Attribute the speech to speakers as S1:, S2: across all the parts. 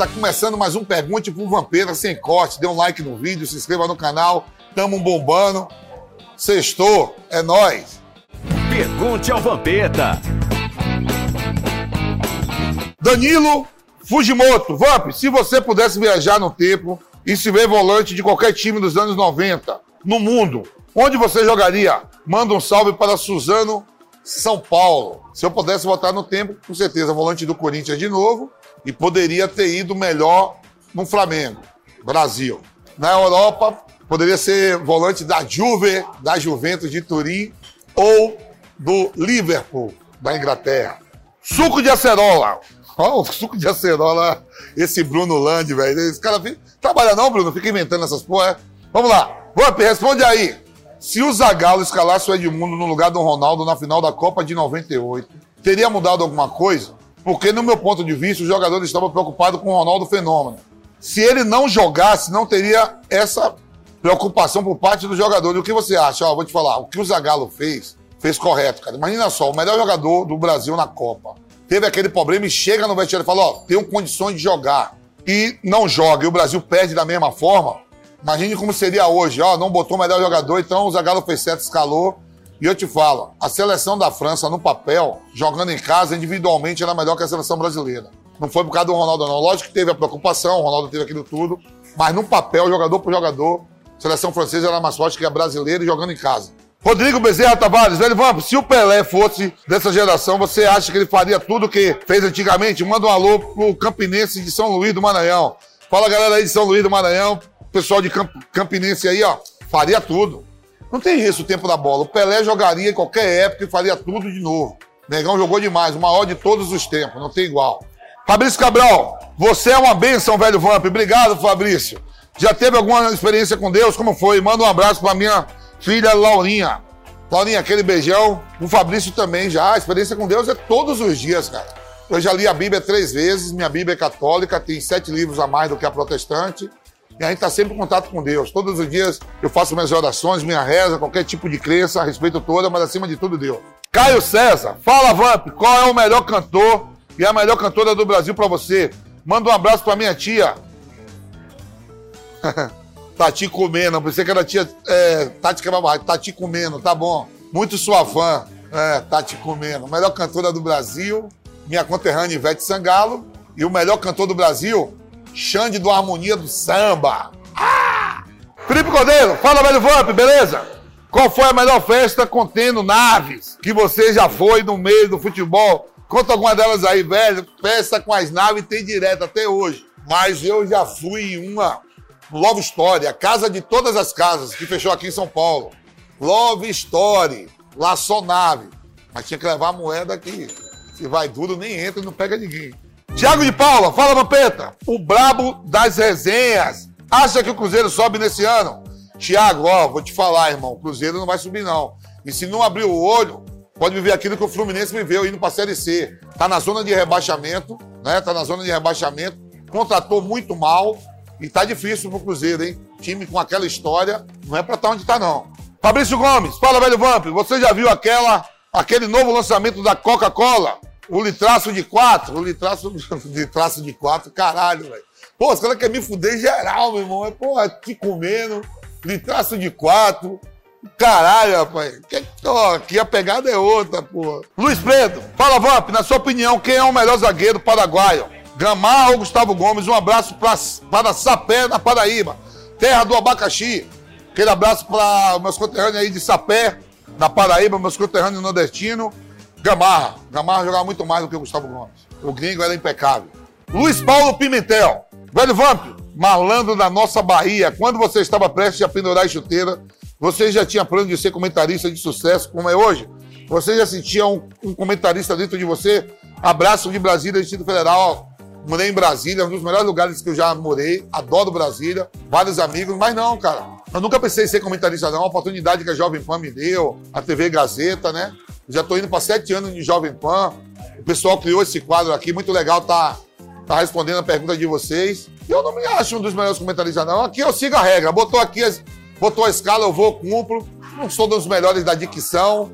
S1: Tá começando mais um Pergunte pro Vampeta sem corte. Dê um like no vídeo, se inscreva no canal. Tamo bombando. Sextou, é nóis.
S2: Pergunte ao Vampeta.
S1: Danilo Fujimoto. Vamp, se você pudesse viajar no tempo e se ver volante de qualquer time dos anos 90 no mundo, onde você jogaria? Manda um salve para Suzano, São Paulo. Se eu pudesse voltar no tempo, com certeza, volante do Corinthians de novo e poderia ter ido melhor no Flamengo, Brasil. Na Europa, poderia ser volante da Juve, da Juventus de Turim ou do Liverpool, da Inglaterra. Suco de acerola. Ó, o suco de acerola, esse Bruno Land, velho. Esse cara trabalha não, Bruno? Fica inventando essas porra. é? Vamos lá. Vamp, responde aí. Se o Zagallo escalasse o Edmundo no lugar do Ronaldo na final da Copa de 98, teria mudado alguma coisa? Porque, no meu ponto de vista, os jogadores estavam preocupados com o Ronaldo Fenômeno. Se ele não jogasse, não teria essa preocupação por parte dos jogadores. O que você acha? Ó, vou te falar. O que o Zagallo fez, fez correto, cara. Imagina só, o melhor jogador do Brasil na Copa. Teve aquele problema e chega no vestiário e fala, ó, tenho condições de jogar. E não joga, e o Brasil perde da mesma forma. Imagine como seria hoje, ó, não botou o melhor jogador, então o Zagallo fez certo, escalou. E eu te falo, a seleção da França no papel, jogando em casa, individualmente, era melhor que a seleção brasileira. Não foi por causa do Ronaldo, não. Lógico que teve a preocupação, o Ronaldo teve aquilo tudo, mas no papel, jogador por jogador, a seleção francesa era mais forte que a brasileira e jogando em casa. Rodrigo Bezerra Tavares, velho Vamp, se o Pelé fosse dessa geração, você acha que ele faria tudo que fez antigamente? Manda um alô pro Campinense de São Luís do Maranhão. Fala galera aí de São Luís do Maranhão, pessoal de Camp Campinense aí, ó, faria tudo. Não tem isso o tempo da bola. O Pelé jogaria em qualquer época e faria tudo de novo. Negão jogou demais, o maior de todos os tempos, não tem igual. Fabrício Cabral, você é uma bênção, velho Vamp. Obrigado, Fabrício. Já teve alguma experiência com Deus? Como foi? Manda um abraço pra minha filha Laurinha. Laurinha, aquele beijão. O Fabrício também já. A experiência com Deus é todos os dias, cara. Eu já li a Bíblia três vezes. Minha Bíblia é católica, tem sete livros a mais do que a protestante. E a gente está sempre em contato com Deus. Todos os dias eu faço minhas orações, minha reza, qualquer tipo de crença, respeito toda, mas acima de tudo Deus. Caio César, fala Vamp, qual é o melhor cantor e a melhor cantora do Brasil para você? Manda um abraço para minha tia. Tati comendo, pensei que era tia é, Tati Quebra Tati comendo, tá bom. Muito sua fã, é, Tati comendo. Melhor cantora do Brasil, minha conterrânea Ivete Sangalo. E o melhor cantor do Brasil, Xande do Harmonia do Samba. Ah! Felipe Cordeiro, fala velho Vamp, beleza? Qual foi a melhor festa contendo naves que você já foi no meio do futebol? Conta alguma delas aí, velho. Festa com as naves tem direto até hoje. Mas eu já fui em uma Love Story, a casa de todas as casas, que fechou aqui em São Paulo. Love Story, lá só nave. Mas tinha que levar a moeda aqui. Se vai duro, nem entra e não pega ninguém. Tiago de Paula, fala, Vampeta. O brabo das resenhas. Acha que o Cruzeiro sobe nesse ano? Tiago, ó, vou te falar, irmão. O Cruzeiro não vai subir, não. E se não abrir o olho, pode viver aquilo que o Fluminense viveu indo pra Série C. Tá na zona de rebaixamento, né? Tá na zona de rebaixamento. Contratou muito mal. E tá difícil pro Cruzeiro, hein? Time com aquela história, não é pra estar onde tá, não. Fabrício Gomes, fala, velho Vamp. Você já viu aquela, aquele novo lançamento da Coca-Cola? O litraço de quatro? O litraço, litraço de quatro, caralho, velho. Pô, os caras querem me fuder geral, meu irmão. É, porra, te comendo, litraço de quatro. Caralho, rapaz. Que, ó, aqui a pegada é outra, porra. Luiz Pedro, fala, Vamp, na sua opinião, quem é o melhor zagueiro paraguaio? Gamarra ou Gustavo Gomes? Um abraço pra, para Sapé, na Paraíba. Terra do abacaxi. Aquele abraço para meus conterrâneos aí de Sapé, na Paraíba, meus conterrâneos nordestinos. Gamarra. Gamarra jogava muito mais do que o Gustavo Gomes. O gringo era impecável. Luiz Paulo Pimentel. Velho Vamp, malandro da nossa Bahia. Quando você estava prestes a pendurar a chuteira, você já tinha plano de ser comentarista de sucesso como é hoje? Você já sentia um, um comentarista dentro de você? Abraço de Brasília, Distrito Federal. Morei em Brasília, um dos melhores lugares que eu já morei. Adoro Brasília, vários amigos, mas não, cara. Eu nunca pensei em ser comentarista, não. A oportunidade que a Jovem Pan me deu, a TV Gazeta, né? Já tô indo para sete anos de Jovem Pan. O pessoal criou esse quadro aqui, muito legal, tá, tá respondendo a pergunta de vocês. Eu não me acho um dos melhores comentaristas, não. Aqui eu sigo a regra. Botou aqui, botou a escala, eu vou, cumpro. Não sou dos melhores da dicção,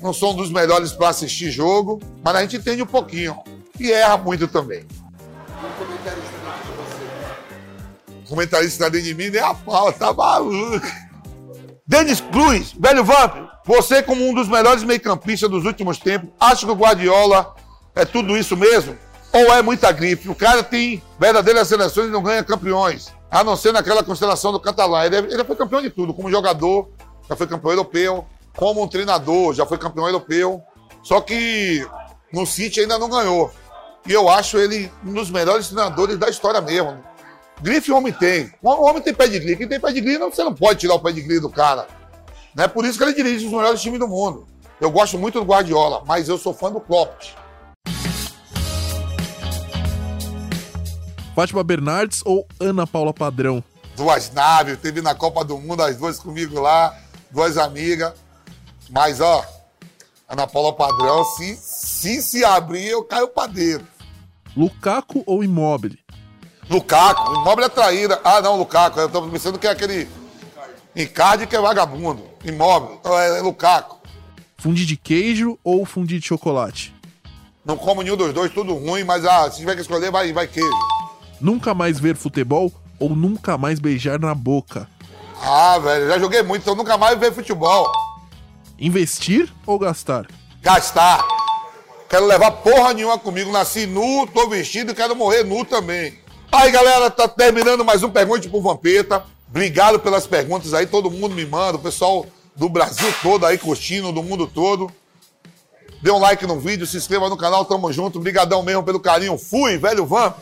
S1: não sou um dos melhores para assistir jogo, mas a gente entende um pouquinho. E erra muito também. Comentarista dentro de mim nem a pau, tá maluco. Denis Cruz, velho Vamp, você como um dos melhores meio-campistas dos últimos tempos, acha que o Guardiola é tudo isso mesmo? Ou é muita grife? O cara tem verdadeiras seleções e não ganha campeões. A não ser naquela constelação do Catalã. Ele, ele foi campeão de tudo, como jogador, já foi campeão europeu, como um treinador, já foi campeão europeu. Só que no City ainda não ganhou. E eu acho ele um dos melhores treinadores da história mesmo. Grife homem tem. O homem tem pedigree. Quem tem pedigree, não, você não pode tirar o pedigree do cara. Não é por isso que ele dirige os melhores times do mundo. Eu gosto muito do Guardiola, mas eu sou fã do Klopp.
S3: Fátima Bernardes ou Ana Paula Padrão?
S1: Duas naves, teve na Copa do Mundo as duas comigo lá, duas amigas. Mas, ó, Ana Paula Padrão, se se, se abrir, eu caio pra dentro.
S3: Lukaku ou Immobile?
S1: Lukaku, Immobile é traíra. Ah, não, Lukaku, eu tô pensando que é aquele Icardi que é vagabundo. Immobile, então é, é Lukaku.
S3: Fundi de queijo ou fundi de chocolate?
S1: Não como nenhum dos dois, tudo ruim, mas ah, se tiver que escolher, vai, vai queijo.
S3: Nunca mais ver futebol ou nunca mais beijar na boca?
S1: Ah, velho, já joguei muito, então nunca mais ver futebol.
S3: Investir ou gastar?
S1: Gastar. Quero levar porra nenhuma comigo. Nasci nu, tô vestido e quero morrer nu também. Aí, galera, tá terminando mais um Pergunte pro Vampeta. Obrigado pelas perguntas aí, todo mundo me manda, o pessoal do Brasil todo aí curtindo, do mundo todo. Dê um like no vídeo, se inscreva no canal, tamo junto. Obrigadão mesmo pelo carinho. Fui, velho Vamp.